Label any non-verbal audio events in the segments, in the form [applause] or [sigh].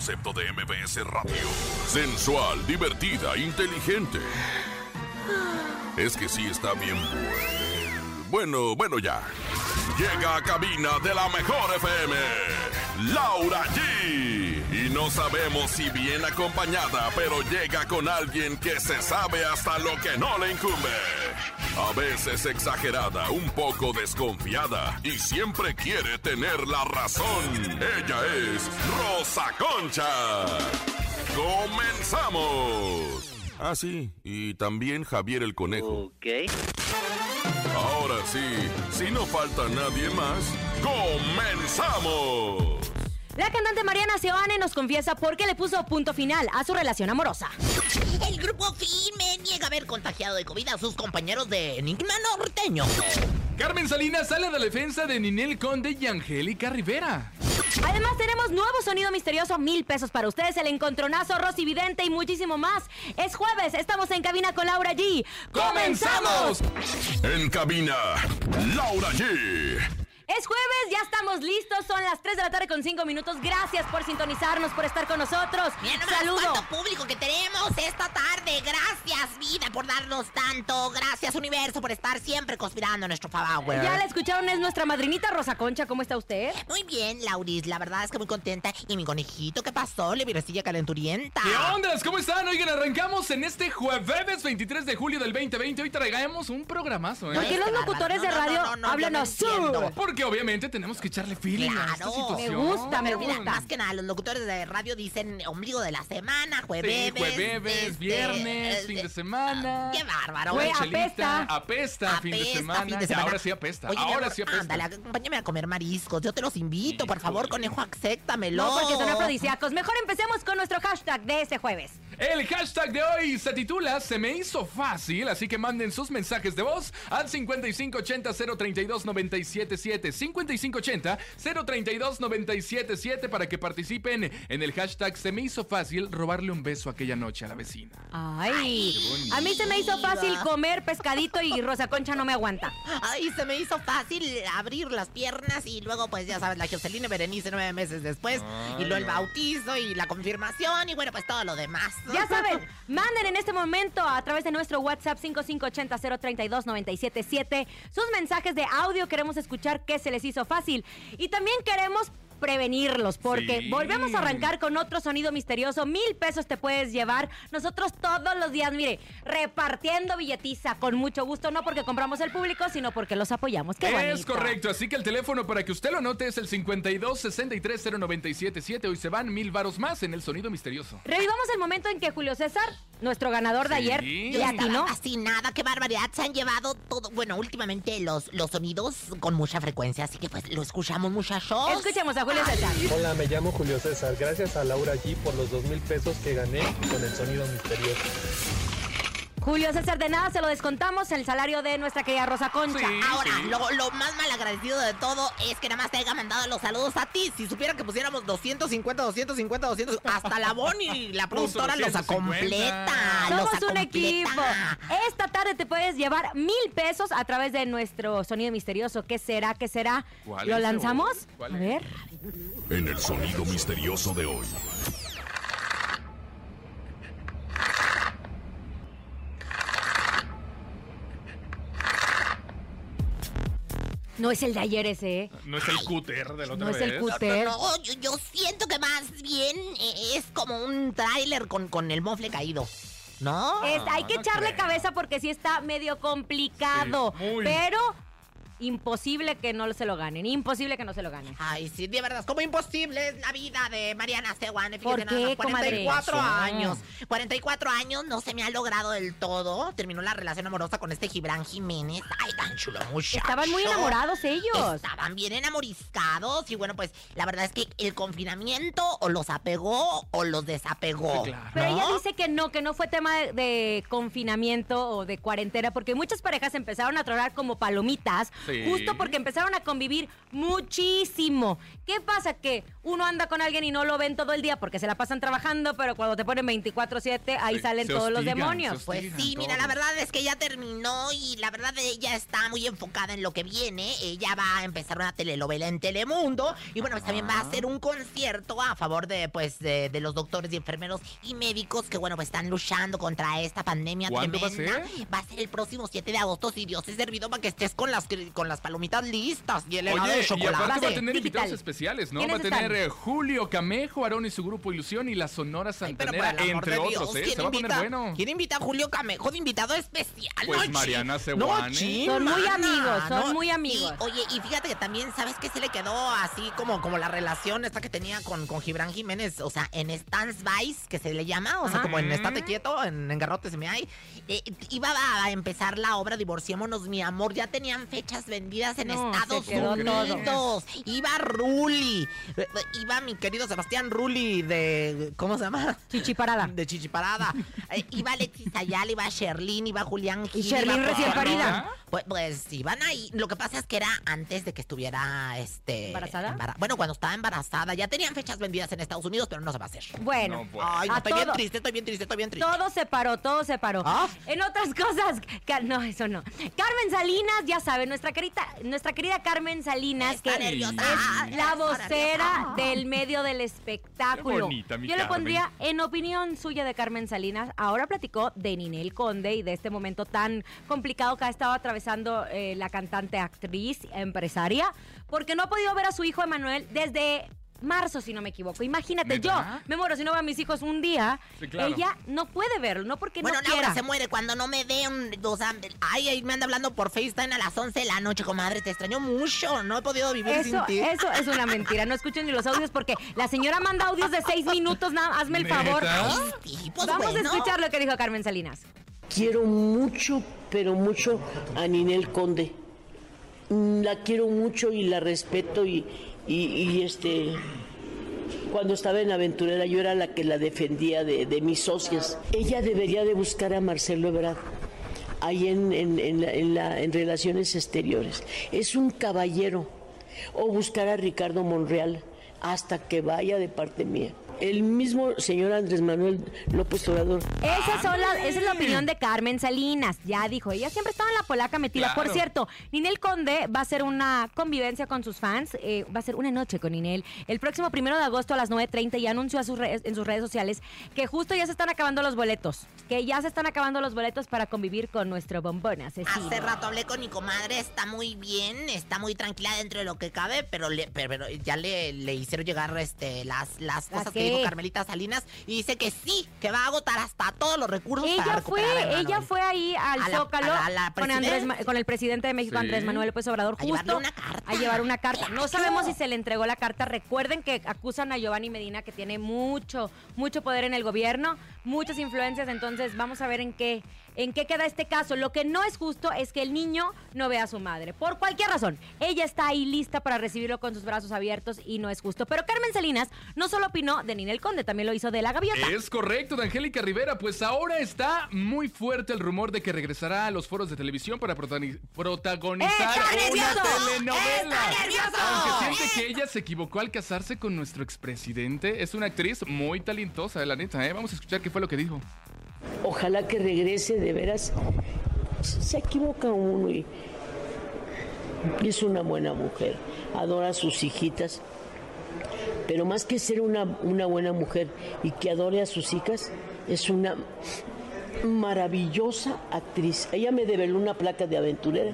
concepto de MBS Radio. Sensual, divertida, inteligente. Es que sí está bien bueno. Bueno, bueno ya. Llega a cabina de la mejor FM. Laura G. Y no sabemos si bien acompañada, pero llega con alguien que se sabe hasta lo que no le incumbe. A veces exagerada, un poco desconfiada y siempre quiere tener la razón. Ella es Rosa Concha. ¡Comenzamos! Ah, sí, y también Javier el Conejo. Ok. Ahora sí, si no falta nadie más, ¡comenzamos! La cantante Mariana Seoane nos confiesa por qué le puso punto final a su relación amorosa. El grupo Firme niega haber contagiado de COVID a sus compañeros de Enigma Norteño. Carmen Salinas sale a la defensa de Ninel Conde y Angélica Rivera. Además tenemos nuevo sonido misterioso, mil pesos para ustedes, el encontronazo, Rosy Vidente y muchísimo más. Es jueves, estamos en cabina con Laura G. ¡Comenzamos! En cabina, Laura G. Es jueves, ya estamos listos, son las 3 de la tarde con 5 minutos. Gracias por sintonizarnos, por estar con nosotros. Mira Saludo. cuánto público que tenemos esta tarde. Gracias, vida, por darnos tanto. Gracias, universo, por estar siempre conspirando a nuestro favor. Ya la escucharon, es nuestra madrinita Rosa Concha. ¿Cómo está usted? Muy bien, Lauris, la verdad es que muy contenta. Y mi conejito, ¿qué pasó? Le virecilla calenturienta. ¿Qué ondas? ¿Cómo están? Oigan, arrancamos en este jueves 23 de julio del 2020. Hoy traigamos un programazo, ¿Por ¿eh? qué los bárbaro. locutores de No, no, radio no, no, yo hablan no así? entiendo. Porque obviamente tenemos que echarle feeling a esta Claro. situación. Me gusta, me Pero mira, gusta. más que nada, los locutores de radio dicen ombligo de la semana, Sí, jueves. jueves, este, viernes, eh, fin de eh, semana. Qué bárbaro. Güey, apesta. apesta, fin de semana. fin de Y semana. ahora sí apesta. Oye, ahora amor, sí apesta. Ándale, acompáñame a comer mariscos. Yo te los invito, por favor, conejo, acéptamelo. No, porque son afrodisíacos. Mejor empecemos con nuestro hashtag de este jueves. El hashtag de hoy se titula Se me hizo fácil, así que manden sus mensajes de voz al 5580-032-977. 5580-032-977 para que participen en el hashtag Se me hizo fácil robarle un beso aquella noche a la vecina. Ay, a mí se me hizo fácil comer pescadito y Rosa Concha no me aguanta. Ay, se me hizo fácil abrir las piernas y luego, pues ya sabes, la Jocelyn Berenice nueve meses después. y luego el bautizo y la confirmación y bueno, pues todo lo demás. Ya saben, manden en este momento a través de nuestro WhatsApp 5580-032-977 sus mensajes de audio. Queremos escuchar qué se les hizo fácil. Y también queremos prevenirlos porque Sí. volvemos a arrancar con otro sonido misterioso. Mil pesos te puedes llevar. Nosotros todos los días, mire, repartiendo billetiza con mucho gusto, no porque compramos el público, sino porque los apoyamos. Qué Es bonito. correcto, así que el teléfono para que usted lo note es el 52 63 0977. Hoy se van mil varos más en el sonido misterioso. Revivamos el momento en que Julio César, nuestro ganador de Sí. ayer, le atinó. fascinada, qué barbaridad. Se han llevado todo. Bueno, últimamente los, los sonidos con mucha frecuencia, así que pues lo escuchamos, muchachos. Escuchemos a Hola, me llamo Julio César. Gracias a Laura G por los dos mil pesos que gané con el sonido misterioso. Julio César, de nada se lo descontamos el salario de nuestra querida Rosa Concha. Sí. Ahora, lo, lo más mal agradecido de todo es que nada más te haya mandado los saludos a ti. Si supiera que pusiéramos 250, 250, 200, hasta la Bonnie, [laughs] la productora, los 250. completa. los Somos un equipo. Esta tarde te puedes llevar mil pesos a través de nuestro sonido misterioso. ¿Qué será? ¿Qué será? ¿Cuál ¿Lo lanzamos? A ver. En el sonido misterioso de hoy. No es el de ayer ese, ¿eh? No es el cúter de la otra No es el cúter. No, no, yo, yo siento que más bien eh, es como un tráiler con, con el mofle caído. ¿No? Es- hay que no echarle creo. cabeza porque sí está medio complicado. Sí, muy. Pero imposible que no se lo ganen. Imposible que no se lo ganen. Ay, sí, de verdad, es como imposible es la vida de Mariana Seguane. ¿Por Fíjate qué, más, comadre? 44 ¿Qué pasó? años. 44 años, no se me ha logrado del todo. Terminó la relación amorosa con este Gibran Jiménez. Ay, tan chulo muchacho. Estaban muy enamorados ellos. Estaban bien enamoriscados y bueno, pues la verdad es que el confinamiento o los apegó o los desapegó. Sí, claro. Pero ella dice que no, que no fue tema de, de confinamiento o de cuarentena, porque muchas parejas empezaron a tronar como palomitas, Sí. Sí. justo porque empezaron a convivir muchísimo. ¿Qué pasa? Que uno anda con alguien y no lo ven todo el día porque se la pasan trabajando, pero cuando te ponen 24/7, ahí Sí, salen se todos los demonios. Pues sí, mira, la verdad es que ya terminó y la verdad ella está muy enfocada en lo que viene. Ella va a empezar una telenovela en Telemundo y bueno, pues también va a hacer un concierto a favor de pues de, de los doctores y enfermeros y médicos que bueno, pues están luchando contra esta pandemia ¿Cuándo va a tremenda. ser? Va a ser el próximo 7 de agosto si Dios es servido para que estés con las con las palomitas listas y el helado Oye, de y chocolate. aparte va a tener digital. invitados especiales, ¿no? ¿Quiénes Va a tener están? eh, Julio Camejo, Aarón y su grupo Ilusión y la Sonora Ay, Santanera, amor entre Dios, otros, ¿eh? ¿quién Se va a poner invita- bueno. ¿Quién invita a Julio Camejo de invitado especial? Pues No, Mariana no, Seoane. chi, Son muy amigos, son no. muy amigos. Y, oye, y fíjate que también, ¿sabes qué se le quedó así como, como la relación esta que tenía con, con Gibran Jiménez? O sea, en Stance Vice, que se le llama, o sea, Ajá. como en Estate Quieto, en, en Garrote se me hay. eh, iba a empezar la obra Divorciémonos, mi amor. Ya tenían fechas vendidas en No, Estados. Unidos. Iba Ruli. eh, Iba mi querido Sebastián Ruli de. ¿Cómo se llama? Chichiparada. De Chichiparada. [laughs] Eh, iba Alexis Ayala, iba Sherlyn, iba Julián Gil. Sherlyn iba recién parida. Pues, pues iban ahí. Lo que pasa es que era antes de que estuviera este. ¿Embarazada? embara- bueno, cuando estaba embarazada. Ya tenían fechas vendidas en Estados Unidos, pero no se va a hacer. Bueno, No, pues. Ay, no, estoy bien triste, estoy bien triste, estoy bien triste. Todo se paró, todo se paró. Ah. En otras cosas, no, eso no. Carmen Salinas, ya saben, nuestra querida, nuestra querida Carmen Salinas, Está que nerviosa, es la vocera del medio del espectáculo. Qué bonita, mi Yo le Carmen. pondría, en opinión suya de Carmen Salinas, ahora platicó de Ninel Conde y de este momento tan complicado que ha estado atravesando eh, la cantante, actriz, empresaria, porque no ha podido ver a su hijo Emanuel desde marzo, si no me equivoco. Imagínate, ¿Neta? yo me muero si no veo a mis hijos un día. Sí, claro. Ella no puede verlo, no porque Bueno, no Laura quiera. se muere cuando no me ve un... O sea, ay, ay, me anda hablando por FaceTime a las 11 de la noche, comadre. Te extraño mucho. No he podido vivir sin ti. eso es una [laughs] mentira. No escuchen ni los audios porque la señora manda audios de seis minutos. nada, hazme el ¿Neta? favor. Ay, Sí, pues Vamos bueno. a escuchar lo que dijo Carmen Salinas. Quiero mucho, pero mucho a Ninel Conde. La quiero mucho y la respeto y, y- este... Cuando estaba en Aventurera yo era la que la defendía de, mis socias. Ella debería de buscar a Marcelo Ebrard ahí en, en- en la- en la- en Relaciones Exteriores. Es un caballero. O buscar a Ricardo Monreal hasta que vaya de parte mía. El mismo señor Andrés Manuel López Obrador Esa, son la- esa es la opinión de Carmen Salinas. Ya dijo, ella siempre estaba en la polaca metida. Claro. Por cierto, Ninel Conde va a hacer una convivencia con sus fans. eh, va a ser una noche con Ninel. El próximo primero de agosto a las 9.30 y anunció a sus redes- en sus redes sociales que justo ya se están acabando los boletos. Que ya se están acabando los boletos para convivir con nuestro bombón asesino. Hace rato hablé con mi comadre, está muy bien, está muy tranquila dentro de lo que cabe, pero, le- pero, pero ya le, le hicieron llegar este, las, las ¿La cosas qué? que dijo Carmelita Salinas y dice que sí, que va a agotar hasta todos los recursos para Ella fue, recuperar a ella fue ahí al A la- Zócalo a la- a la con, Andrés, con el presidente de México, Sí. Andrés Manuel López Obrador, A llevarle justo una carta. a llevar una carta. No sabemos si se le entregó la carta. Recuerden que acusan a Giovanni Medina, que tiene mucho, mucho poder en el gobierno, muchas influencias. Entonces, vamos a ver en qué, en qué queda este caso. Lo que no es justo es que el niño no vea a su madre. Por cualquier razón, ella está ahí lista para recibirlo con sus brazos abiertos y no es justo. Pero Carmen Salinas no solo opinó de Ninel Conde, también lo hizo de la gaviota. Es correcto, de Angélica Rivera. Pues ahora está muy fuerte el rumor de que regresará a los foros de televisión para protagoni- protagonizar ¡Está una nervioso! telenovela. ¡Está nervioso! Aunque siente que ella se equivocó al casarse con nuestro expresidente, es una actriz muy talentosa, la neta. ¿eh? Vamos a escuchar qué fue lo que dijo. Ojalá que regrese, de veras. Se equivoca uno y, es una buena mujer. Adora a sus hijitas. Pero más que ser una, una buena mujer y que adore a sus hijas, es una maravillosa actriz. Ella me develó una placa de aventurera.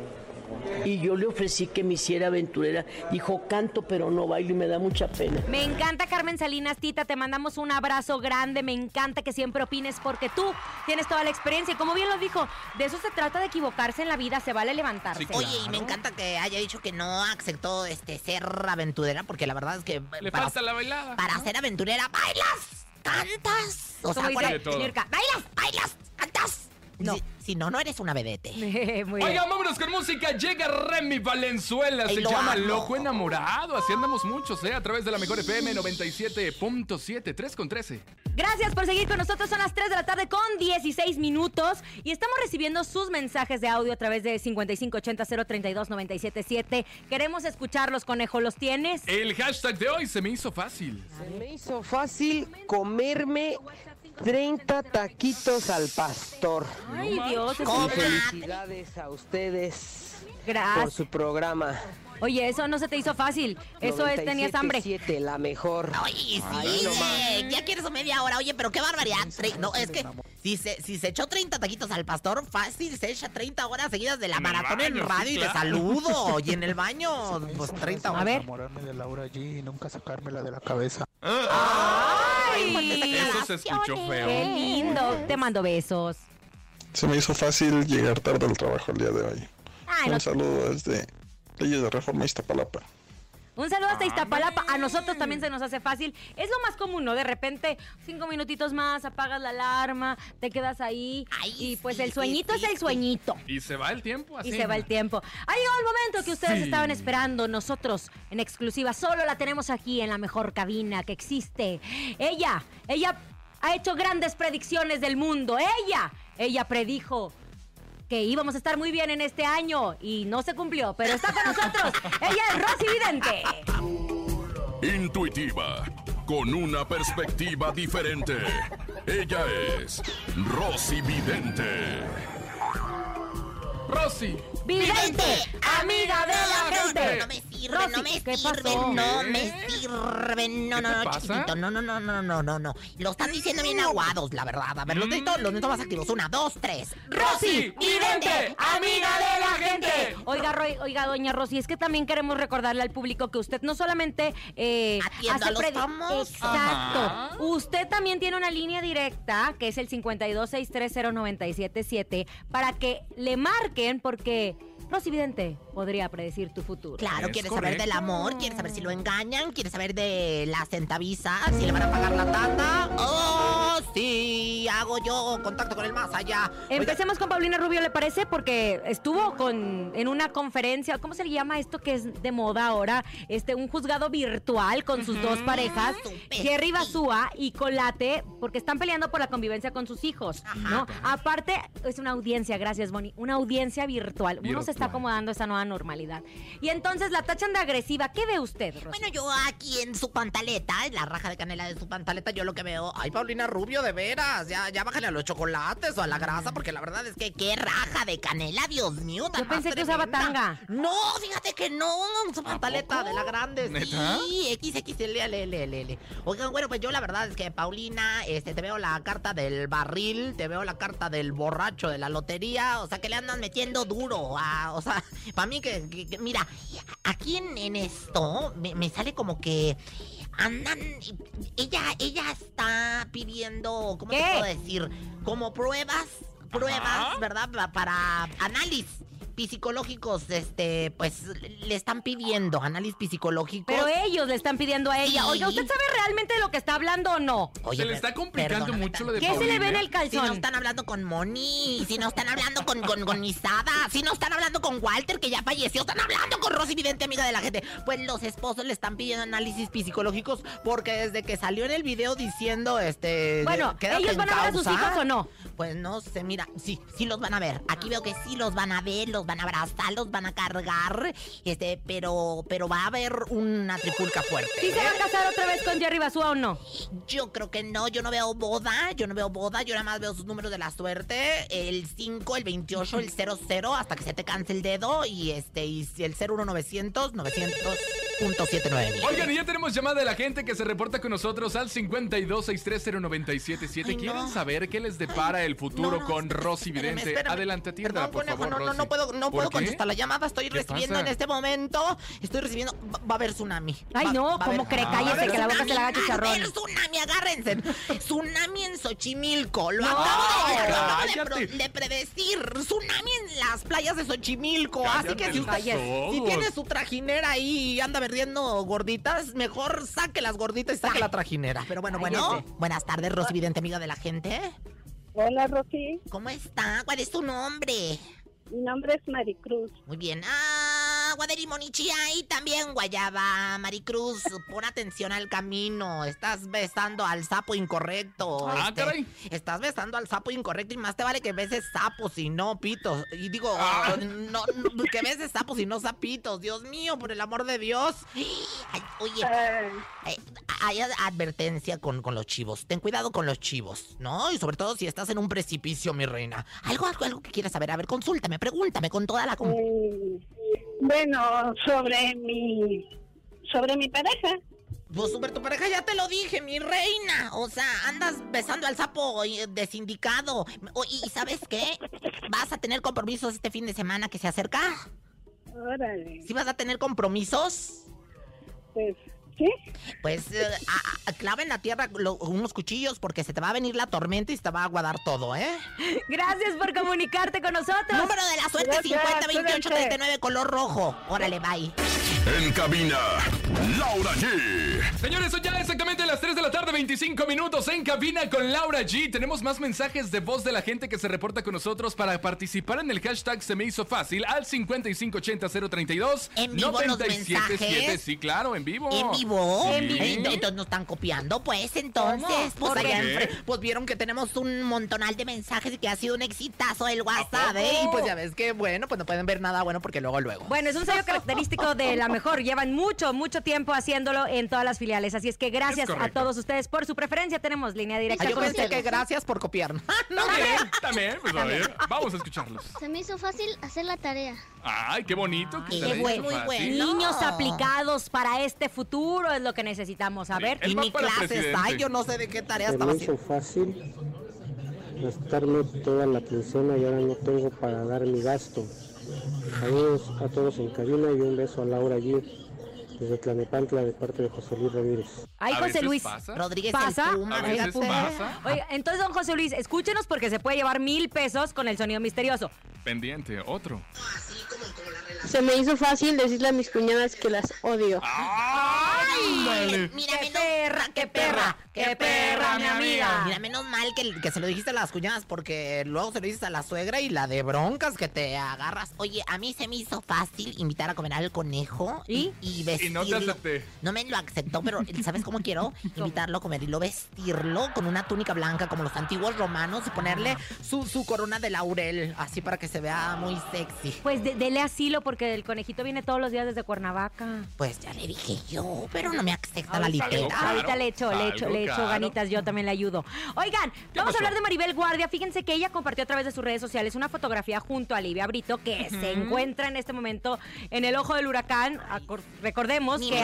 Y yo le ofrecí que me hiciera aventurera. Dijo, canto, pero no bailo y me da mucha pena. Me encanta Carmen Salinas, Tita, te mandamos un abrazo grande, me encanta que siempre opines porque tú tienes toda la experiencia y como bien lo dijo, de eso se trata de equivocarse en la vida, se vale levantarse. Sí, claro. Oye, y me encanta que haya dicho que no aceptó este ser aventurera, porque la verdad es que Le para, falta la bailada. para ser aventurera, bailas, cantas. O sea, dice de todo. Mirka, bailas, bailas, cantas. No. Si, si no, no eres una vedete. [laughs] Muy bien. Oigan, vámonos con música. Llega Remy Valenzuela. Se lo llama amo. Loco Enamorado. Así andamos muchos, ¿eh? A través de la mejor FM 97.7, 3 con 13. Gracias por seguir con nosotros. Son las 3 de la tarde con 16 minutos y estamos recibiendo sus mensajes de audio a través de 5580-032-977. Queremos escucharlos, conejo. ¿Los tienes? El hashtag de hoy se me hizo fácil. Se me hizo fácil comerme 30 taquitos al pastor. Ay, Dios. es Y un- felicidades a ustedes por Gracias. su programa. Oye, eso no se te hizo fácil. Eso es, tenías hambre. 97.7, la mejor. Oye, sí, eh, ya quieres media hora. Oye, pero qué barbaridad. Tre- No, es que si se, si se echó 30 taquitos al pastor, fácil se echa 30 horas seguidas de la En maratón en baño, sí, radio y de claro. saludo. [laughs] Y en el baño, pues 30 A horas. ver. enamorarme de Laura G y nunca sacármela de la cabeza. Ay, Eso se escuchó feo. qué lindo. Te mando besos. Se me hizo fácil llegar tarde al trabajo el día de hoy. Ay, no- Un saludo desde Leyes de Reforma Iztapalapa. Un saludo hasta Iztapalapa. A nosotros también se nos hace fácil. Es lo más común, ¿no? De repente, cinco minutitos más, apagas la alarma, te quedas ahí. Ay, y pues sí, el sueñito sí, es el sueñito. Y se va el tiempo así. Y se va el tiempo. Ha llegado el momento que ustedes Sí. estaban esperando. Nosotros, en exclusiva, solo la tenemos aquí en la mejor cabina que existe. Ella, ella ha hecho grandes predicciones del mundo. Ella, ella predijo que íbamos a estar muy bien en este año y no se cumplió, pero está con nosotros. [laughs] ella es Rosy Vidente. Intuitiva, con una perspectiva diferente. Ella es Rosy Vidente. Rosy. Vidente, amiga de la gente. No me sirve, Rosy, no me ¿qué sirve, pasó? no ¿Qué? me sirve, no, ¿Qué no, no, pasa? chiquitito, no, no, no, no, no, no, no. Lo están diciendo bien aguados, la verdad. A ver, los necesito, los necesito más activos. Una, dos, tres. Rosy, vidente, amiga de la gente. Oiga, Roy- oiga, doña Rosy, es que también queremos recordarle al público que usted no solamente eh, Atienda a los famosos. Exacto. Ajá. Usted también tiene una línea directa que es el 52630977 para que le marquen porque Rosy Vidente podría predecir tu futuro. Claro, Es quieres saber del amor, quieres saber si lo engañan, quieres saber de la centavisa, si le van a pagar la tanda. Oh, sí, hago yo contacto con el más allá. Oiga, Empecemos con Paulina Rubio, ¿le parece? Porque estuvo con en una conferencia, ¿cómo se le llama esto que es de moda ahora? Este, un juzgado virtual con sus dos parejas, Jerry. Basúa y Colate, porque están peleando por la convivencia con sus hijos, ¿no? Aparte, es una audiencia, gracias, Bonnie, una audiencia virtual. Uno se está Virtual. acomodando esa nueva normalidad. Y entonces la tachan de agresiva. ¿Qué ve usted, Rosy? Bueno, yo aquí en su pantaleta, en la raja de canela de su pantaleta, yo lo que veo. Ay, Paulina Rubio, de veras. Ya, ya bájale a los chocolates o a la grasa, porque la verdad es que qué raja de canela, Dios mío. tan Yo pensé que usaba tanga. No, fíjate que no. Su pantaleta de la grande. ¿Neta? Sí, XXL. Oigan, bueno, pues yo la verdad es que, Paulina, este, te veo la carta del barril, te veo la carta del borracho de la lotería. O sea, que le andan metiendo duro. a- o sea, [laughs] para mí que, que- que- mira, aquí en, en esto me, me sale como que andan. Ella, ella está pidiendo, ¿cómo ¿Qué? te puedo decir? Como pruebas, pruebas, Ajá. ¿verdad? Pa- Para análisis psicológicos, este, pues le están pidiendo análisis psicológicos. Pero ellos le están pidiendo a ella. Sí. Oiga, ¿usted sabe realmente de lo que está hablando o no? Oye, se le está complicando mucho lo de ¿Qué se le ve en el Si no calzón? están hablando con Moni, si no están hablando con, con, con Isada, si no están hablando con Walter, que ya falleció, están hablando con Rosy Vidente, amiga de la gente. Pues los esposos le están pidiendo análisis psicológicos porque desde que salió en el video diciendo, este... Bueno, ¿ellos van a ver a sus hijos o no? Pues no sé, mira, sí, sí los van a ver. Aquí veo que sí los van a ver, los van a abrazar, los van a cargar, este, pero, pero va a haber una tripulca fuerte. ¿Sí se va ¿eh? a casar otra vez con Jerry Basúa o no? Yo creo que no, yo no veo boda, yo no veo boda, yo nada más veo sus números de la suerte, el 5, el 28, el 00, hasta que se te canse el dedo, y este, y si el 01900, 900.79 Oigan, y ya tenemos llamada de la gente que se reporta con nosotros al 52630977. Ay, no. ¿Quieren saber qué les depara el futuro No, no, con espérame, Rosy Vidente? espérame. Adelante, atiéndala, Perdón, por conejo, favor, no, no, Rosy. no puedo, no ¿Por puedo qué? contestar la llamada, estoy ¿Qué recibiendo pasa? en este momento, estoy recibiendo, va, va a haber tsunami. Ay, Va- no, va a ¿cómo haber- cree? va a Cállese, haber que la boca se le haga tsunami, chicharrón. Va a haber tsunami, agárrense. Tsunami en Xochimilco, lo No. acabo, de, lo acabo de Cállate. pro- de predecir. Tsunami en las playas de Xochimilco. Así que si usted si tiene su trajinera ahí y anda vendiendo gorditas, mejor saque las gorditas y saque la trajinera. Pero bueno, bueno. Buenas tardes, Rosy Vidente, amiga de la gente. Hola, Rosy. ¿Cómo está? ¿Cuál es tu nombre? Mi nombre es Maricruz. Muy bien. Agua de limón y también guayaba. Maricruz, pon atención al camino. Estás besando al sapo incorrecto. Ah, Este, caray. Estás besando al sapo incorrecto y más te vale que beses sapos y no pitos. Y digo, Ah. no, no, que beses sapos y no sapitos. Dios mío, por el amor de Dios. Ay, oye, Ay, eh, hay ad- advertencia con, con los chivos. Ten cuidado con los chivos, ¿no? Y sobre todo si estás en un precipicio, mi reina. Algo, algo, algo que quieras saber. A ver, consúltame, pregúntame con toda la... con- mm, bueno, sobre mi sobre mi pareja. Pues sobre tu pareja ya te lo dije, mi reina. O sea, andas besando al sapo eh, desindicado. O- y, y ¿sabes qué? Vas a tener compromisos este fin de semana que se acerca. Órale. ¿Sí vas a tener compromisos? Pues, Pues eh, a- a- clava en la tierra lo- unos cuchillos porque se te va a venir la tormenta y se te va a aguadar todo, ¿eh? Gracias por comunicarte con nosotros. Número de la suerte Gracias, 50 28 cuídense. 39 color rojo. Órale, bye. En cabina, Laura G. Señores, son ya exactamente las 3 de la tarde, 25 minutos en cabina con Laura G. Tenemos más mensajes de voz de la gente que se reporta con nosotros para participar en el hashtag Se me hizo fácil al 5580-032. ¿En vivo los mensajes? Sí, claro, en vivo. ¿En vivo? En vivo. Eh, Entonces nos están copiando, pues, entonces. ¿Cómo? Pues, pues vieron que tenemos un montonal de mensajes y que ha sido un exitazo el WhatsApp? ¿eh? Y pues ya ves que, bueno, pues no pueden ver nada bueno porque luego, luego. Bueno, es un sello [laughs] característico de la mejor. Llevan mucho, mucho tiempo haciéndolo en todas las filiales. Así es que gracias Es a todos ustedes por su preferencia. Tenemos línea directa Ah, yo con pensé ustedes. que gracias por copiarnos. [laughs] También, también, pues a ver, vamos a escucharlos. Se me hizo fácil hacer la tarea. Ay, qué bonito. que Qué bueno, muy bueno. Niños aplicados para este futuro es lo que necesitamos. Ver. Él Y mi clase presidente. está, yo no sé de qué tarea Se estaba me hizo haciendo. fácil gastarme toda la quincena y ahora no tengo para dar mi gasto. Saludos a todos en cabina y un beso a Laura G desde Tlanepantla de parte de José Luis Ramírez. Ay, A José veces Luis. pasa. Rodríguez ¿Pasa? el Puma, A veces pasa. Oiga, entonces, don José Luis, escúchenos porque se puede llevar mil pesos con el sonido misterioso. Pendiente, otro. Se me hizo fácil decirle a mis cuñadas que las odio. Ándale. Mira, ¡Qué menos, perra, qué perra, qué perra, mi amiga! Mira, menos mal que, que se lo dijiste a las cuñadas porque luego se lo dices a la suegra y la de broncas que te agarras. Oye, a mí se me hizo fácil invitar a comer al conejo ¿Y? y Y vestirlo. no te acepté. No me lo aceptó, pero ¿sabes cómo quiero? [laughs] Invitarlo a comer y lo vestirlo con una túnica blanca como los antiguos romanos y ponerle su, su corona de laurel, así para que se vea muy sexy. Pues de- dele asilo porque el conejito viene todos los días desde Cuernavaca. Pues ya le dije yo, pero no me acepta la litera. Claro, Ahorita le echo, le echo, le echo claro. ganitas, yo también le ayudo. Oigan, vamos pasó? a hablar de Maribel Guardia. Fíjense que ella compartió a través de sus redes sociales una fotografía junto a Livia Brito que se encuentra en este momento en el ojo del huracán. Recordemos Ni que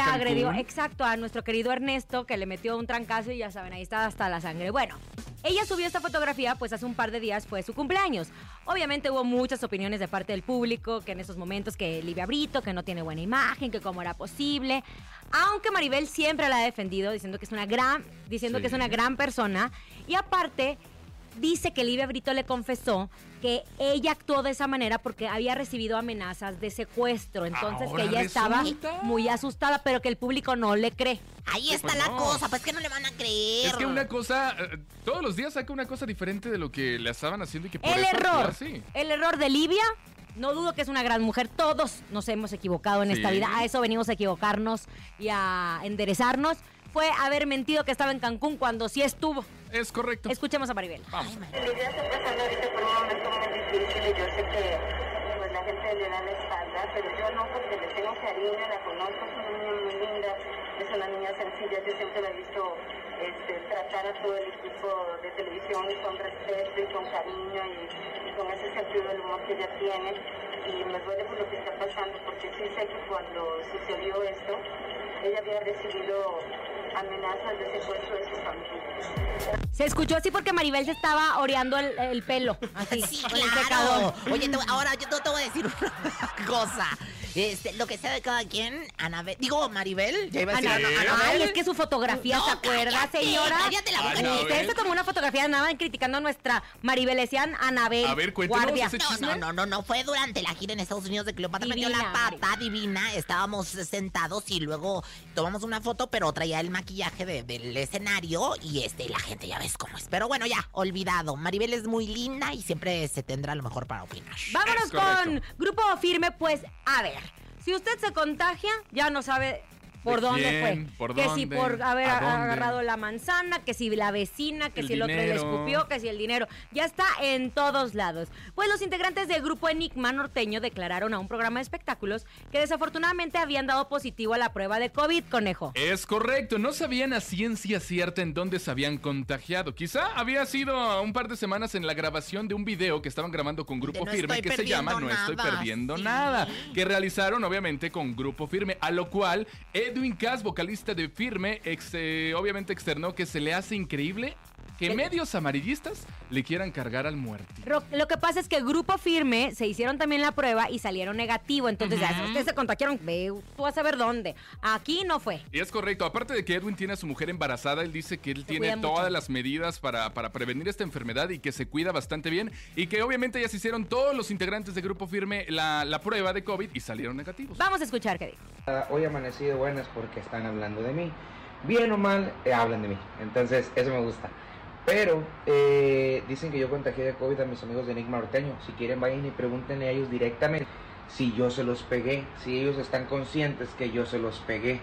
agredió exacto a nuestro querido Ernesto que le metió un trancazo y ya saben, ahí está hasta la sangre. Bueno, ella subió esta fotografía pues hace un par de días fue su cumpleaños. Obviamente hubo muchas opiniones de parte del público que en esos momentos que Livia Brito, que no tiene buena imagen, que cómo era posible. Aunque Maribel siempre la ha defendido diciendo que es una gran diciendo que es una gran persona y aparte dice que Livia Brito le confesó que ella actuó de esa manera porque había recibido amenazas de secuestro. Entonces Ahora que ella estaba muy asustada, pero que el público no le cree. Ahí está Pues la no. cosa, pues que no le van a creer. Es que una cosa, eh, todos los días saca una cosa diferente de lo que le estaban haciendo y que por El eso error, así. el error de Livia, no dudo que es una gran mujer. Todos nos hemos equivocado en esta vida. A eso venimos a equivocarnos y a enderezarnos. Fue haber mentido que estaba en Cancún cuando sí estuvo. Es correcto. Escuchemos a Maribel. Vamos. Lidia está pasando ahorita por un momento muy difícil y yo sé que pues, la gente le da la espalda, pero yo no porque le tengo cariño, la conozco, es una niña muy linda, es una niña sencilla, yo siempre la he visto este, tratar a todo el equipo de televisión con respeto y con cariño y, y con ese sentido del humor que ella tiene y me duele por lo que está pasando porque sí sé que cuando sucedió esto, ella había recibido amenazas de secuestro de su familia. Se escuchó así porque Maribel se estaba oreando el, el pelo. Así, Sí, con el claro. secador. Oye, te ahora yo te, te voy a decir [laughs] una cosa. Este, lo que sea de cada quien, Anabel, digo Maribel, ya iba a decir Ana- Ana- Ay, Anabel. es que su fotografía, No, ¿se acuerda, cállate, señora? cállate la boca. Anabel. Usted se tomó una fotografía, andaban criticando a nuestra Maribel, le decían Anabel A ver, Guardia. ese No, no, no, no, no, fue durante la gira en Estados Unidos de Cleopatra metió Divina, la pata divina, estábamos sentados y luego tomamos una foto, pero traía el maquillaje maquillaje de- del escenario y este, la gente ya ves cómo es. Pero bueno, ya, olvidado. Maribel es muy linda y siempre se tendrá lo mejor para opinar. Vámonos con Grupo Firme, pues a ver, si usted se contagia, ya no sabe por ¿De dónde quién? fue. ¿Por que si por haber agarrado la manzana, que si la vecina, que El si el otro le escupió, que si el dinero. Ya está en todos lados. Pues los integrantes del Grupo Enigma Norteño declararon a un programa de espectáculos que desafortunadamente habían dado positivo a la prueba de COVID, conejo. Es correcto, no sabían a ciencia cierta en dónde se habían contagiado. Quizá había sido un par de semanas en la grabación de un video que estaban grabando con Grupo No Firme que se llama No estoy perdiendo sí. nada, que realizaron obviamente con Grupo Firme, a lo cual Edwin Cass, vocalista de Firme, eh, obviamente externó que se le hace increíble que medios amarillistas le quieran cargar al muerto. Lo que pasa es que Grupo Firme se hicieron también la prueba y salieron negativo. Entonces, ya, ustedes se contagiaron, ve tú vas a ver dónde. Aquí no fue. Y es correcto, aparte de que Edwin tiene a su mujer embarazada, él dice que él tiene mucho. todas las medidas para, para prevenir esta enfermedad y que se cuida bastante bien y que obviamente ya se hicieron todos los integrantes de Grupo Firme la, la prueba de COVID y salieron negativos. Vamos a escuchar qué dijo. Ah, Hoy amanecí de buenas porque están hablando de mí. Bien o mal, eh, hablan de mí. Entonces, eso me gusta. Pero eh, dicen que yo contagié de COVID a mis amigos de Enigma Norteño. Si quieren, vayan y pregúntenle a ellos directamente si yo se los pegué. Si ellos están conscientes que yo se los pegué.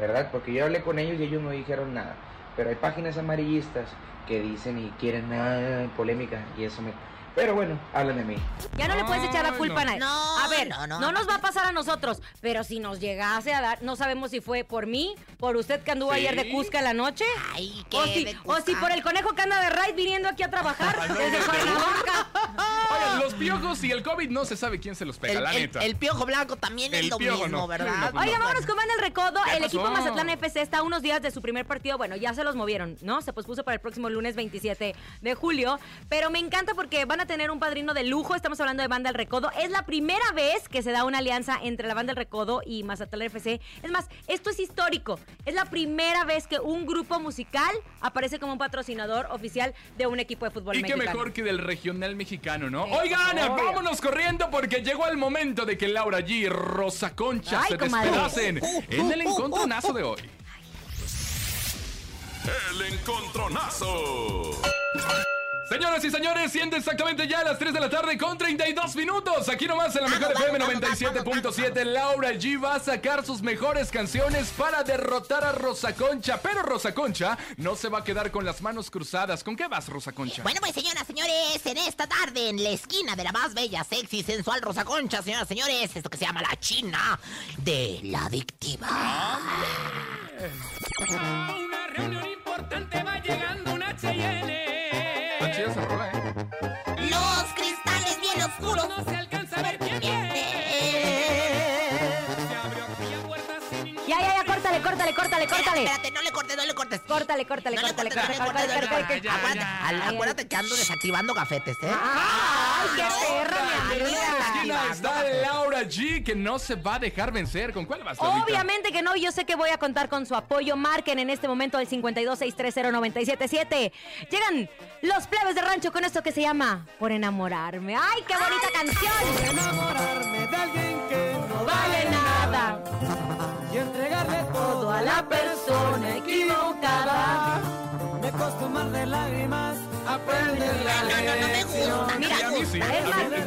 ¿Verdad? Porque yo hablé con ellos y ellos no dijeron nada. Pero hay páginas amarillistas que dicen y quieren ah, polémica y eso me... Pero bueno, hablan de mí. Ya no le puedes echar la Ay, culpa no. a nadie. No, a ver, no, no, no. nos va a pasar a nosotros, pero si nos llegase a dar, no sabemos si fue por mí, por usted que anduvo Sí. ayer de Cusca en la noche, Ay, qué o si, de o si por el conejo que anda de ride viniendo aquí a trabajar Ay, no, desde de- de- Cuernavaca. Oigan, los piojos y el COVID no se sabe quién se los pega, El, la el- neta. el piojo blanco también es El lo piojo mismo, no. ¿verdad? No. vámonos con Van del Recodo. ¿Qué El equipo pasó? Mazatlán FC está a unos días de su primer partido. Bueno, ya se los movieron, ¿no? Se pospuso para el próximo lunes 27 de julio. Pero me encanta porque van a tener un padrino de lujo. Estamos hablando de Banda del Recodo. Es la primera vez que se da una alianza entre la Banda del Recodo y Mazatlán FC. Es más, esto es histórico. Es la primera vez que un grupo musical aparece como un patrocinador oficial de un equipo de fútbol Y qué mexicano. mejor que del regional mexicano, ¿no? Oigan, obvio. vámonos corriendo porque llegó el momento de que Laura G y Rosa Concha Ay, se comadre. despedacen en el encontronazo de hoy. El encontronazo. Señoras y señores, siendo exactamente ya las 3 de la tarde con 32 minutos. Aquí nomás en la mejor FM vamos, vamos, 97.7, Laura G va a sacar sus mejores canciones para derrotar a Rosa Concha. Pero Rosa Concha no se va a quedar con las manos cruzadas. ¿Con qué vas, Rosa Concha? Bueno, pues señoras, señores, en esta tarde, en la esquina de la más bella, sexy, sensual Rosa Concha, señoras, señores, esto que se llama la China de la adictiva. Una reunión córtale, córtale, córtale, Espérate, no le cortes, no le cortes. Córtale, córtale, córtale, córtale. Acuérdate, al- acuérdate que ando desactivando gafetes, ¿eh? ¡Ay, qué perra, mi amiga! está Laura G que no se va a dejar vencer. ¿Con cuál vas? Obviamente que no, yo sé que voy a contar con su apoyo. Marquen en este momento el 526309777. Llegan los plebes de rancho con esto que se llama Por enamorarme. ¡Ay, qué bonita canción! enamorarme de alguien que entregarle todo a la persona equivocada. Me costó más de lágrimas aprender la No, no, no me gusta, Mira, Sí, es más, es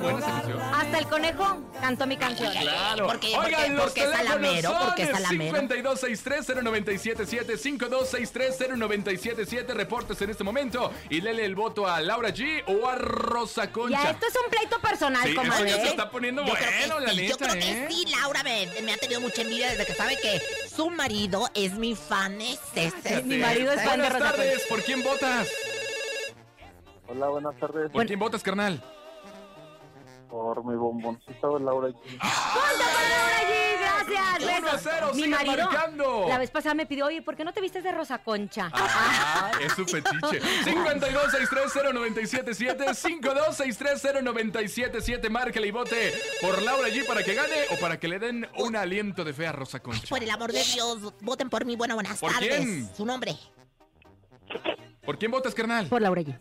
hasta el conejo cantó mi canción. Claro. Porque- Oigan, porque- los porque es salamero, porque es salamero. 52630977, 52630977. Reportes en este momento y lele el voto a Laura G o a Rosa Concha. Ya, esto es un pleito personal, Sí, comadre. esto ya se ¿eh? está poniendo Yo creo que bueno, la sí, neta, yo creo que ¿eh? sí, Laura me, me ha tenido mucha envidia desde que sabe que su marido es mi fan. Es este. Mi marido es fan de Buenas Rosa Concha. tardes, ¿por quién votas? Hola, buenas tardes. ¿Por quién votas, carnal? Por mi bomboncito de Laura G. ¡Punto para Laura G! ¡Gracias! Uno a besos. cero, Mi sigan marido marcando. la vez pasada me pidió, oye, ¿por qué no te vistes de Rosa Concha? Ah, [laughs] es su fetiche. [laughs] 52630977, 52630977. Márquele y vote por Laura G para que gane o para que le den un aliento de fe a Rosa Concha. Por el amor de Dios, voten por mí. Bueno, buenas ¿Por tardes. quién? Su nombre. ¿Por quién votas, carnal? Por Laura G.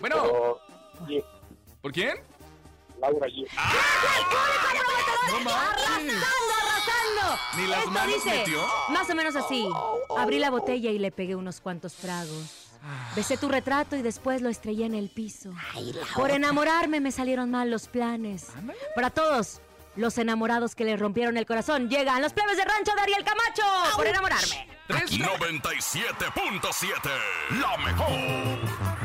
Bueno, Por G. ¿por quién? Laura G. No manches. Arrasando, pasando? Ni las Esto manos dice, metió. Más o menos así. Abrí la botella y le pegué unos cuantos tragos. Besé tu retrato y después lo estrellé en el piso. Por enamorarme me salieron mal los planes. Para todos los enamorados que le rompieron el corazón, llegan los plebes de rancho de Ariel Camacho. Por enamorarme. 97.7, la mejor.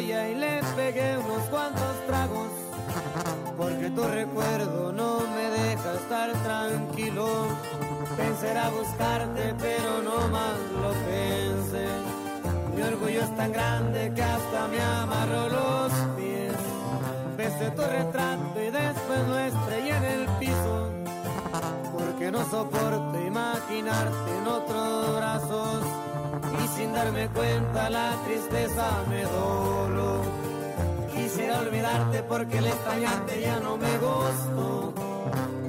Y le pegué unos cuantos tragos. Porque tu recuerdo no me deja estar tranquilo. Pensé era buscarte, pero no más lo pensé. Mi orgullo es tan grande que hasta me amarró los pies. Besé tu retrato y después lo estrellé en el piso. Porque no soporto imaginarte en otros brazos. Y sin darme cuenta la tristeza me doló. Porque el extrañarte ya no me gustó.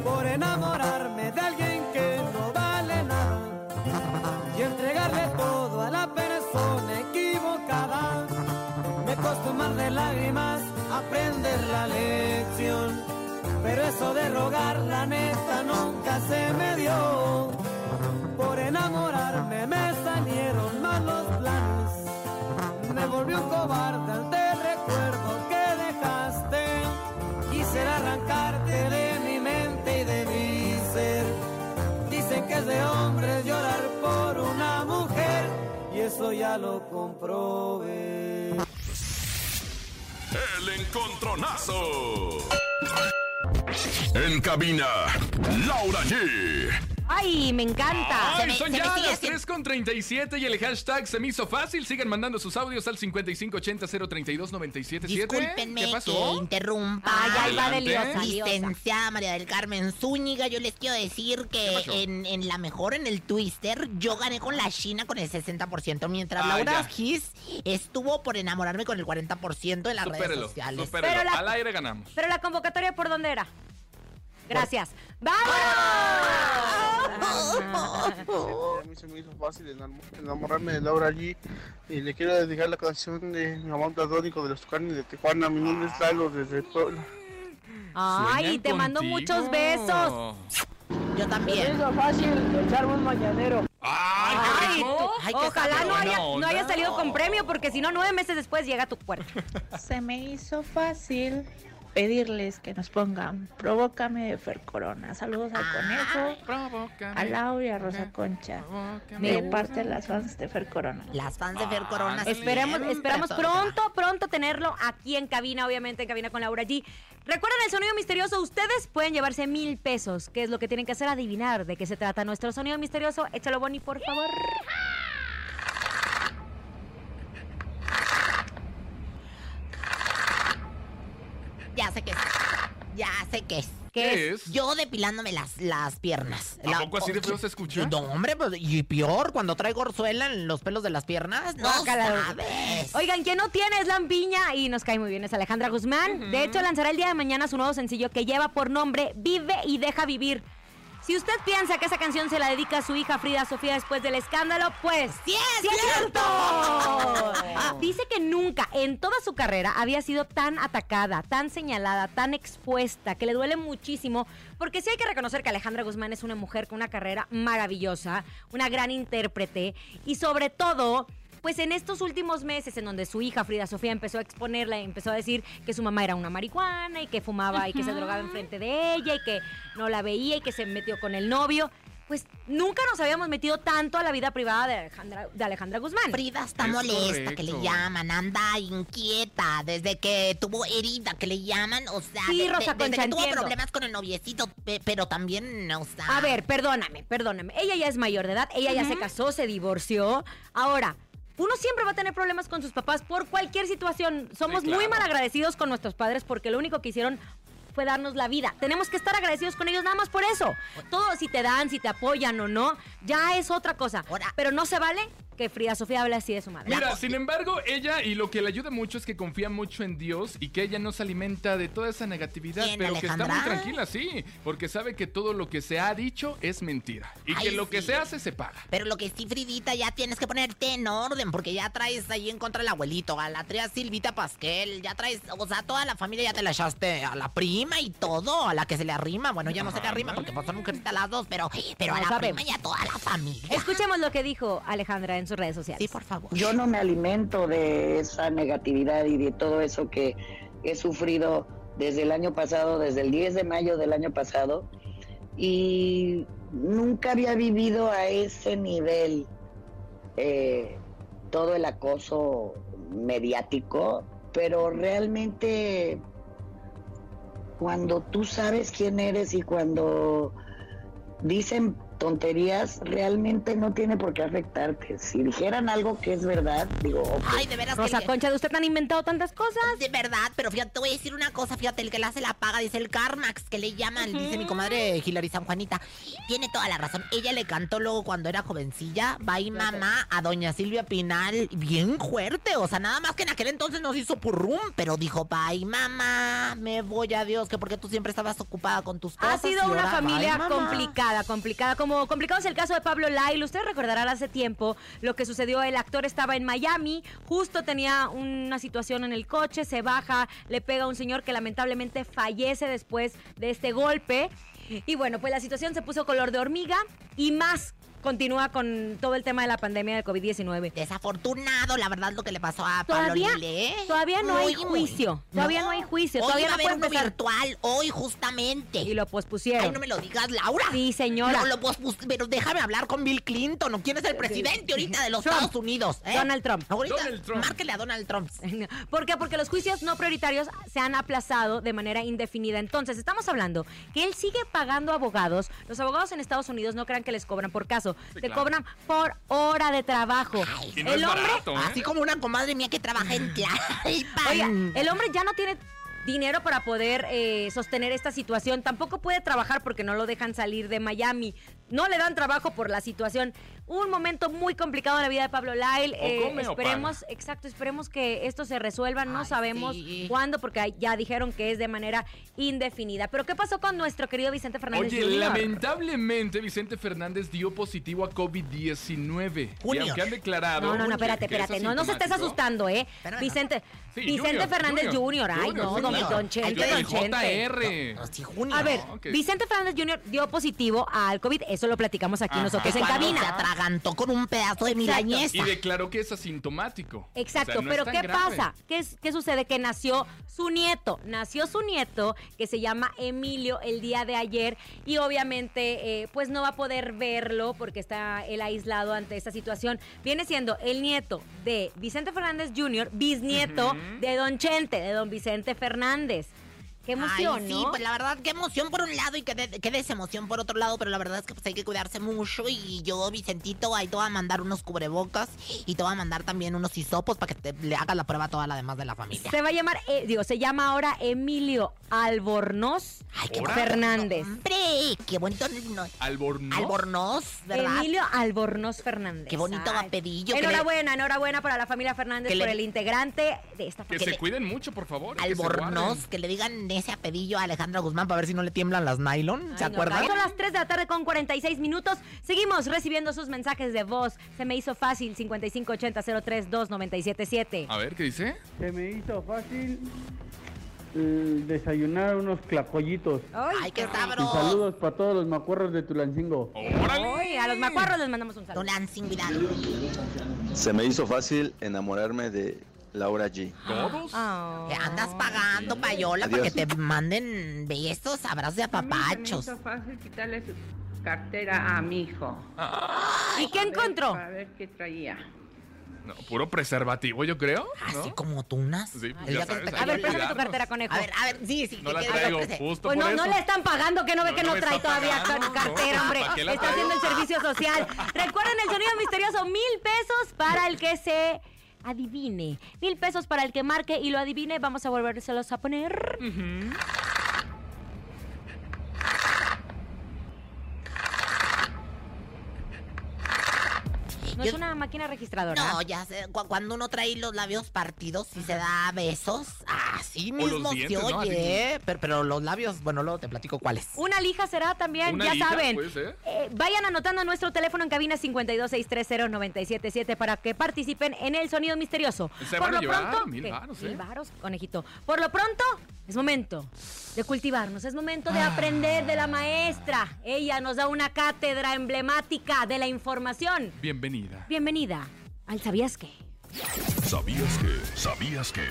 Por enamorarme de alguien que no vale nada. Y entregarle todo a la persona equivocada. Me costó más de lágrimas aprender la lección. Pero eso de rogar la neta nunca se me dio. Por enamorarme me salieron mal los planes. Me volvió un cobarde ante el eso ya lo comprobé. El encontronazo. En cabina, Laura G. ¡Ay, me encanta! Ay, son ya las 3 con 37 y el hashtag se me hizo fácil. Sigan mandando sus audios al 5580-032-977. Discúlpenme ¿Qué que pasó? interrumpa. Ay, ahí va de Adelante. liosa, liosa. Licenciada María del Carmen Zúñiga, yo les quiero decir ¿Qué que en, en la mejor, en el Twister, yo gané con la China con el 60%, mientras Ah, Laura. Gis estuvo por enamorarme con el 40% en las redes sociales. supérelo. Pero la- Al aire ganamos. Pero la convocatoria, ¿por dónde era? Gracias. ¡Vamos! A mí se me hizo fácil enamo- enamorarme de Laura G. Y le quiero dedicar la canción de Mi amor platónico de los Tucanes de Tijuana. Mi nombre es Lalo desde Puebla. Ay, te mando muchos besos. Yo también. hizo fácil echarme un mañanero. ¡Ay, qué Ay! Ay, qué ojalá no haya, no onda. haya salido con premio, porque si no, nueve meses después llega a tu puerta. Se me hizo fácil pedirles que nos pongan Provócame de Fer Corona. Saludos al conejo, a Laura y a Rosa Concha. De parte de las fans de Fer Corona. Las fans de Fer Corona. Esperemos, siempre esperamos tocan. pronto, pronto tenerlo aquí en cabina, obviamente en cabina con Laura G. Recuerden el sonido misterioso, ustedes pueden llevarse mil pesos, que es lo que tienen que hacer, adivinar de qué se trata nuestro sonido misterioso. Échalo, Bonnie, por favor. Ya sé qué es. Ya sé qué es. ¿Qué es? Yo depilándome las, las piernas. ¿A poco así de feo se escucha? No, hombre, pues, y peor, cuando traigo orzuela en los pelos de las piernas, no Guácala. sabes. Oigan, quien no tiene es Lampiña y nos cae muy bien, es Alejandra Guzmán. De hecho, lanzará el día de mañana su nuevo sencillo que lleva por nombre Vive y Deja Vivir. Si usted piensa que esa canción se la dedica a su hija Frida Sofía después del escándalo, pues ¡Sí es ¡sí es cierto! cierto! [laughs] Dice que nunca en toda su carrera había sido tan atacada, tan señalada, tan expuesta, que le duele muchísimo, porque sí hay que reconocer que Alejandra Guzmán es una mujer con una carrera maravillosa, una gran intérprete y sobre todo pues en estos últimos meses en donde su hija Frida Sofía empezó a exponerla, empezó a decir que su mamá era una marihuana y que fumaba y que se drogaba enfrente de ella y que no la veía y que se metió con el novio, pues nunca nos habíamos metido tanto a la vida privada de Alejandra, de Alejandra Guzmán. Frida está Es molesta, que le llaman, anda inquieta, desde que tuvo herida, que le llaman, o sea, Sí, de- de- Rosa desde que tuvo problemas con el noviecito, pe- pero también, o sea... A ver, perdóname, perdóname. Ella ya es mayor de edad, ella ya se casó, se divorció. Ahora, uno siempre va a tener problemas con sus papás por cualquier situación. Somos Sí, muy claro. mal agradecidos con nuestros padres porque lo único que hicieron fue darnos la vida. Tenemos que estar agradecidos con ellos nada más por eso. Todo, si te dan, si te apoyan o no, ya es otra cosa. Pero no se vale que Frida Sofía hable así de su madre. Mira, sin embargo, ella y lo que le ayuda mucho es que confía mucho en Dios y que ella no se alimenta de toda esa negatividad, ¿Quién, pero que está muy tranquila, sí, porque sabe que todo lo que se ha dicho es mentira y que lo que se hace se paga. Pero lo que sí, Fridita, ya tienes que ponerte en orden, porque ya traes ahí en contra del abuelito, a la tría Silvita Pasquel, ya traes, o sea, toda la familia ya te la echaste a la prima y todo, a la que se le arrima. Bueno, ya no se le arrima porque pues son mujercitas las dos, pero, pero a la sabemos. prima y a toda la familia. Escuchemos lo que dijo Alejandra en sus redes sociales. Sí, por favor. Yo no me alimento de esa negatividad y de todo eso que he sufrido desde el año pasado, desde el 10 de mayo del año pasado, y nunca había vivido a ese nivel eh, todo el acoso mediático, pero realmente cuando tú sabes quién eres y cuando dicen tonterías, realmente no tiene por qué afectarte. Si dijeran algo que es verdad, digo, ok. Ay, de veras Rosa que... Concha, ¿de usted han inventado tantas cosas? De verdad, pero fíjate, te voy a decir una cosa, fíjate, el que la hace la paga, dice el Carmax, que le llaman, dice mi comadre Hilary San Juanita. Tiene toda la razón. Ella le cantó luego cuando era jovencilla, Bye Mamá, a doña Silvia Pinal, bien fuerte, o sea, nada más que en aquel entonces nos hizo purrum, pero dijo, Bye Mamá, me voy a Dios, que porque tú siempre estabas ocupada con tus Ha cosas. sido y una ahora, familia bye, mamá". complicada, complicada. Como complicado es el caso de Pablo Lyle. Ustedes recordarán hace tiempo lo que sucedió. El actor estaba en Miami, justo tenía una situación en el coche, se baja, le pega a un señor que lamentablemente fallece después de este golpe. Y bueno, pues la situación se puso color de hormiga y más continúa con todo el tema de la pandemia del COVID-19. Desafortunado, la verdad, lo que le pasó a Pablo Todavía, Lille, ¿eh? todavía no hay muy. juicio. Todavía no, hay juicio. Hoy Todavía iba no a haber uno empezar. virtual, hoy justamente. Y lo pospusieron. Ay, no me lo digas, Laura. Sí, señora. No lo pospus- pero déjame hablar con Bill Clinton. ¿o ¿Quién es el presidente ahorita de los Trump. Estados Unidos? eh? Donald Trump. Ahorita, Donald Trump. márquele a Donald Trump. [laughs] ¿Por qué? Porque los juicios no prioritarios se han aplazado de manera indefinida. Entonces, estamos hablando que él sigue pagando abogados. Los abogados en Estados Unidos no crean que les cobran por caso, Sí, te claro. cobran por hora de trabajo. Y no el es hombre, barato, ¿eh? Así como una comadre mía que trabaja en Tlalpan. oiga, el hombre ya no tiene dinero para poder eh, sostener esta situación. Tampoco puede trabajar porque no lo dejan salir de Miami. No le dan trabajo por la situación. Un momento muy complicado en la vida de Pablo Lyle. O Eh, come o esperemos, exacto, esperemos que esto se resuelva. No Ay, sabemos sí. cuándo, porque ya dijeron que es de manera indefinida. Pero ¿qué pasó con nuestro querido Vicente Fernández Oye, Jr.? lamentablemente Vicente Fernández dio positivo a COVID-19. Y Junior. aunque han declarado... No, no, no, espérate, espérate. No, no se estés asustando, ¿eh? Espérame, Vicente, Sí, Vicente Junior, Fernández Jr. Ay, Junior, no, don, Junior. don Chente, don Chente. No. A ver. Vicente Fernández Jr. dio positivo al COVID. Eso lo platicamos aquí Ajá. nosotros en cabina. Se atragantó con un pedazo de milañesa. Y declaró que es asintomático. Exacto, O sea, no pero ¿qué grave. pasa? ¿Qué, ¿Qué sucede? Que nació su nieto, nació su nieto que se llama Emilio el día de ayer y obviamente eh, pues no va a poder verlo porque está él aislado ante esta situación. Viene siendo el nieto de Vicente Fernández Jr., bisnieto de Don Chente, de Don Vicente Fernández. Qué emoción, Ay, sí, ¿no? pues la verdad, qué emoción por un lado y qué, de- qué desemoción por otro lado, pero la verdad es que pues hay que cuidarse mucho y yo, Vicentito, ahí te voy a mandar unos cubrebocas y te voy a mandar también unos hisopos para que te, le hagas la prueba a toda la demás de la familia. Se va a llamar, eh, digo, se llama ahora Emilio Albornoz Ay, qué Ahora. Fernández. ¡Hombre! ¡Qué bonito! no- Albornoz. Albornoz, ¿verdad? Emilio Albornoz Fernández. Qué bonito Ay. apellido, que le- Enhorabuena, enhorabuena para la familia Fernández que le- por el integrante de esta Que familia. se cuiden mucho, por favor. que Albornoz, guarden. que le digan ese apellido a Alejandra Guzmán para ver si no le tiemblan las nylon, ¿se Ay, no, acuerdan? Son las 3 de la tarde con 46 minutos. Seguimos recibiendo sus mensajes de voz. Se me hizo fácil 5580-032977. A ver, ¿qué dice? Se me hizo fácil eh, desayunar unos clapollitos. Ay, qué Y sabroso. saludos para todos los macuarros de Tulancingo. ¡Órale! A los macuarros les mandamos un saludo. Cuidado. Se me hizo fácil enamorarme de Laura G. ¿Todos? Ah. Te andas pagando, payola, para que te manden besos, abrazos de apapachos. A mí se me hizo fácil quitarle su cartera a mi hijo. ¿Y qué encontró? Para ver qué traía. No, puro preservativo, yo creo. Así ¿no? como tunas. Sí, pues ya sabes, A ver, préstame tu cartera, conejo. A ver, a ver, sí, sí. No la traigo, justo Pues no, por no eso. le están pagando, que no ve No, que no trae todavía pagando, car- cartera, no, hombre. [laughs] ¿para qué la Está haciendo el servicio social. [laughs] Recuerden el sonido misterioso, mil pesos para el que se adivine. Mil pesos para el que marque y lo adivine. Vamos a volvérselos a poner. No es una máquina registradora. No, ya sé, cu- cuando uno trae los labios partidos y se da besos, así O mismo dientes, se ¿no? oye. Pero, pero los labios, bueno, luego te platico cuáles. Una lija será también, ¿Una ya lija? saben. Eh, vayan anotando nuestro teléfono en cabina 526309777 para que participen en el sonido misterioso. Se Por van a lo llevar pronto, mil varos, ¿eh? Mil varos, conejito. Por lo pronto, es momento de cultivarnos, es momento de aprender de la maestra. Ella nos da una cátedra emblemática de la información. Bienvenida. Bienvenida al ¿Sabías qué? ¿Sabías que? ¿Sabías que?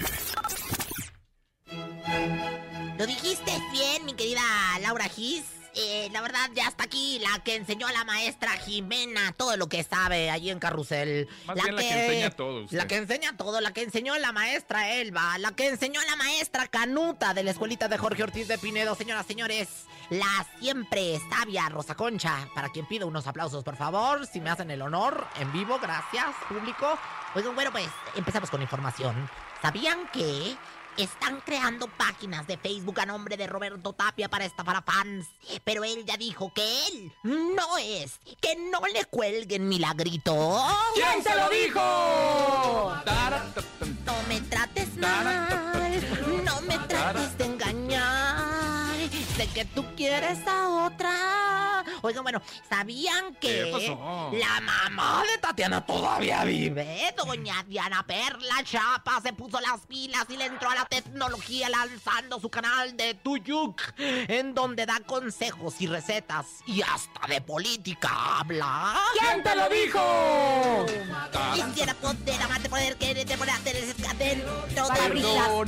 Lo dijiste bien, mi querida Laura Gis. Eh, la verdad, ya está aquí la que enseñó a la maestra Jimena todo lo que sabe allí en Carrusel. Más bien la que enseña todo, usted. La que enseña todo, la que enseñó a la maestra Elba, la que enseñó a la maestra Canuta de la escuelita de Jorge Ortiz de Pinedo. Señoras, señores, la siempre sabia Rosa Concha, para quien pido unos aplausos, por favor, si me hacen el honor, en vivo, gracias, público. Oigan, bueno, pues empezamos con información. ¿Sabían que están creando páginas de Facebook a nombre de Roberto Tapia para estafar a fans? Pero él ya dijo que él no es, que no le cuelguen milagrito. ¿Quién se lo dijo? No me trates mal, no me trates de engañar. Sé que tú quieres a otra. Oigan, bueno, ¿sabían que ¿Qué pasó? la mamá de Tatiana todavía vive? Doña Diana Perla Chapa se puso las pilas y le entró a la tecnología lanzando su canal de Tuyuk, en donde da consejos y recetas y hasta de política habla. ¿Quién te lo dijo? Quisiera poder amarte, poder quererte, poder hacer de Parabrisas, Oh,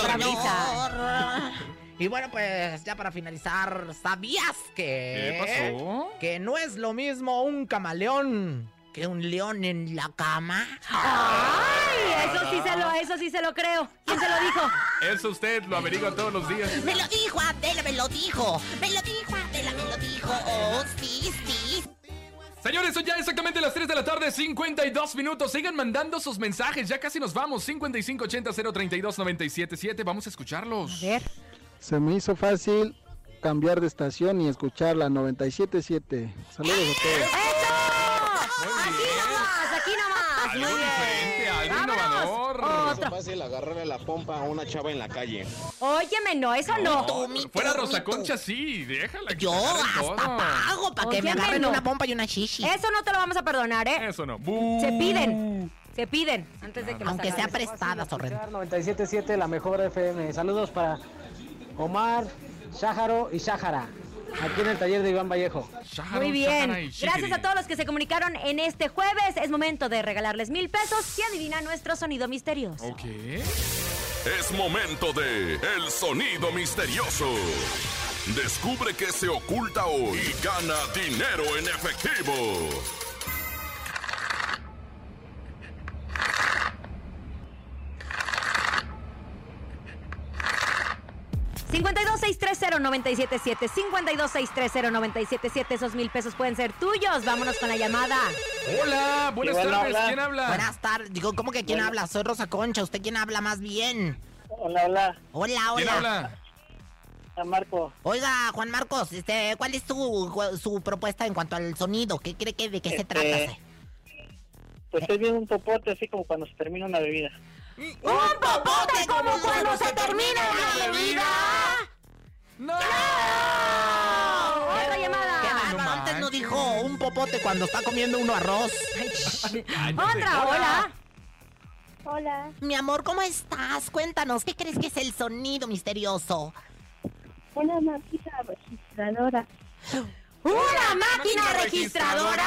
parabrisas. Y bueno, pues ya para finalizar, ¿sabías que... ¿Qué pasó? Que no es lo mismo un camaleón que un león en la cama. Ay, eso sí se lo, eso sí se lo creo. ¿Quién se lo dijo? Eso usted lo averigua todos los días. Me lo dijo Adela, me lo dijo. Me lo dijo Adela, me lo dijo. Oh, sí, sí. Señores, son ya exactamente las 3 de la tarde, 52 minutos. Sigan mandando sus mensajes, ya casi nos vamos. 5580-032-977. Vamos a escucharlos. A ver. Se me hizo fácil cambiar de estación y escuchar la 97.7. Saludos a todos. Aquí nomás, aquí nomás. Algo Muy bien. diferente, algo innovador. Otro. fácil agarrarle la pompa a una chava en la calle. Óyeme, no, eso no. Tú, mi, Fuera Rosa mi. Concha, sí, déjala. que Yo hasta todo. pago para que me agarren no. una pompa y una shishi. Eso no te lo vamos a perdonar, ¿eh? Eso no. Se piden. Se piden. Antes de que los Aunque sea prestada, Sorrento. 97.7, la mejor FM. Saludos para Omar, Shaharo y Shahara. Aquí en el taller de Iván Vallejo. Muy bien. Y Gracias a todos los que se comunicaron en este jueves. Es momento de regalarles mil pesos si adivina nuestro sonido misterioso. Ok. Es momento de El Sonido Misterioso. Descubre qué se oculta hoy y gana dinero en efectivo. $52,630-977. 52,630-977. Esos mil pesos pueden ser tuyos. Vámonos con la llamada. Hola, buenas tardes. habla. ¿Quién habla? Buenas tardes. Digo, ¿cómo que quién habla? Soy Rosa Concha. ¿Usted quién habla más bien? Hola, hola, Hola, ¿Quién hola. habla? a Marco. Oiga, Juan Marcos, este, ¿cuál es su, su propuesta en cuanto al sonido? ¿Qué cree que de qué se Este, trata? Pues estoy viendo un popote así como cuando se termina una bebida. ¡Un popote como cuando se termina la bebida! ¡No! Otra llamada. ¡Qué! No Antes no dijo un popote cuando está comiendo uno arroz. Otra, hola. Hola, Mi amor, ¿cómo estás? Cuéntanos, ¿qué crees que es el sonido misterioso? una máquina registradora. [gasps] ¿Una máquina registradora?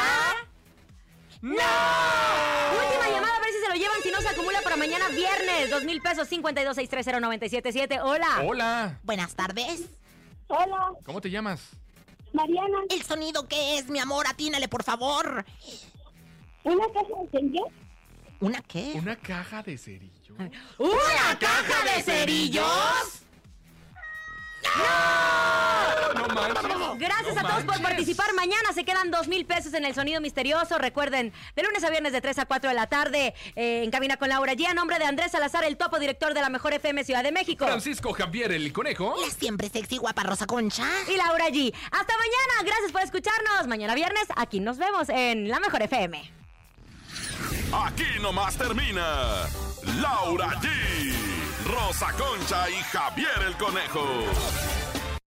¡No! Última llamada, se lo llevan. Si no, se acumula para mañana viernes. Dos mil pesos, 52,630-977. Hola. Hola. Buenas tardes. Hola, ¿Cómo te llamas? Mariana, ¿El sonido qué es, mi amor? Atínale, por favor. una caja de cerillos. ¿Una qué? Una caja de cerillo. ¿Una caja de cerillos? No manches. Gracias No a todos por participar. Mañana se quedan dos mil pesos en el sonido misterioso. Recuerden, de lunes a viernes de 3 a 4 de la tarde, eh, en cabina con Laura G. A nombre de Andrés Salazar, el topo director de la Mejor FM Ciudad de México. Francisco Javier, el conejo. La siempre sexy guapa Rosa Concha. Y Laura G. Hasta mañana. Gracias por escucharnos. Mañana viernes, aquí nos vemos en la Mejor FM. Aquí nomás termina Laura G, Rosa Concha y Javier el Conejo.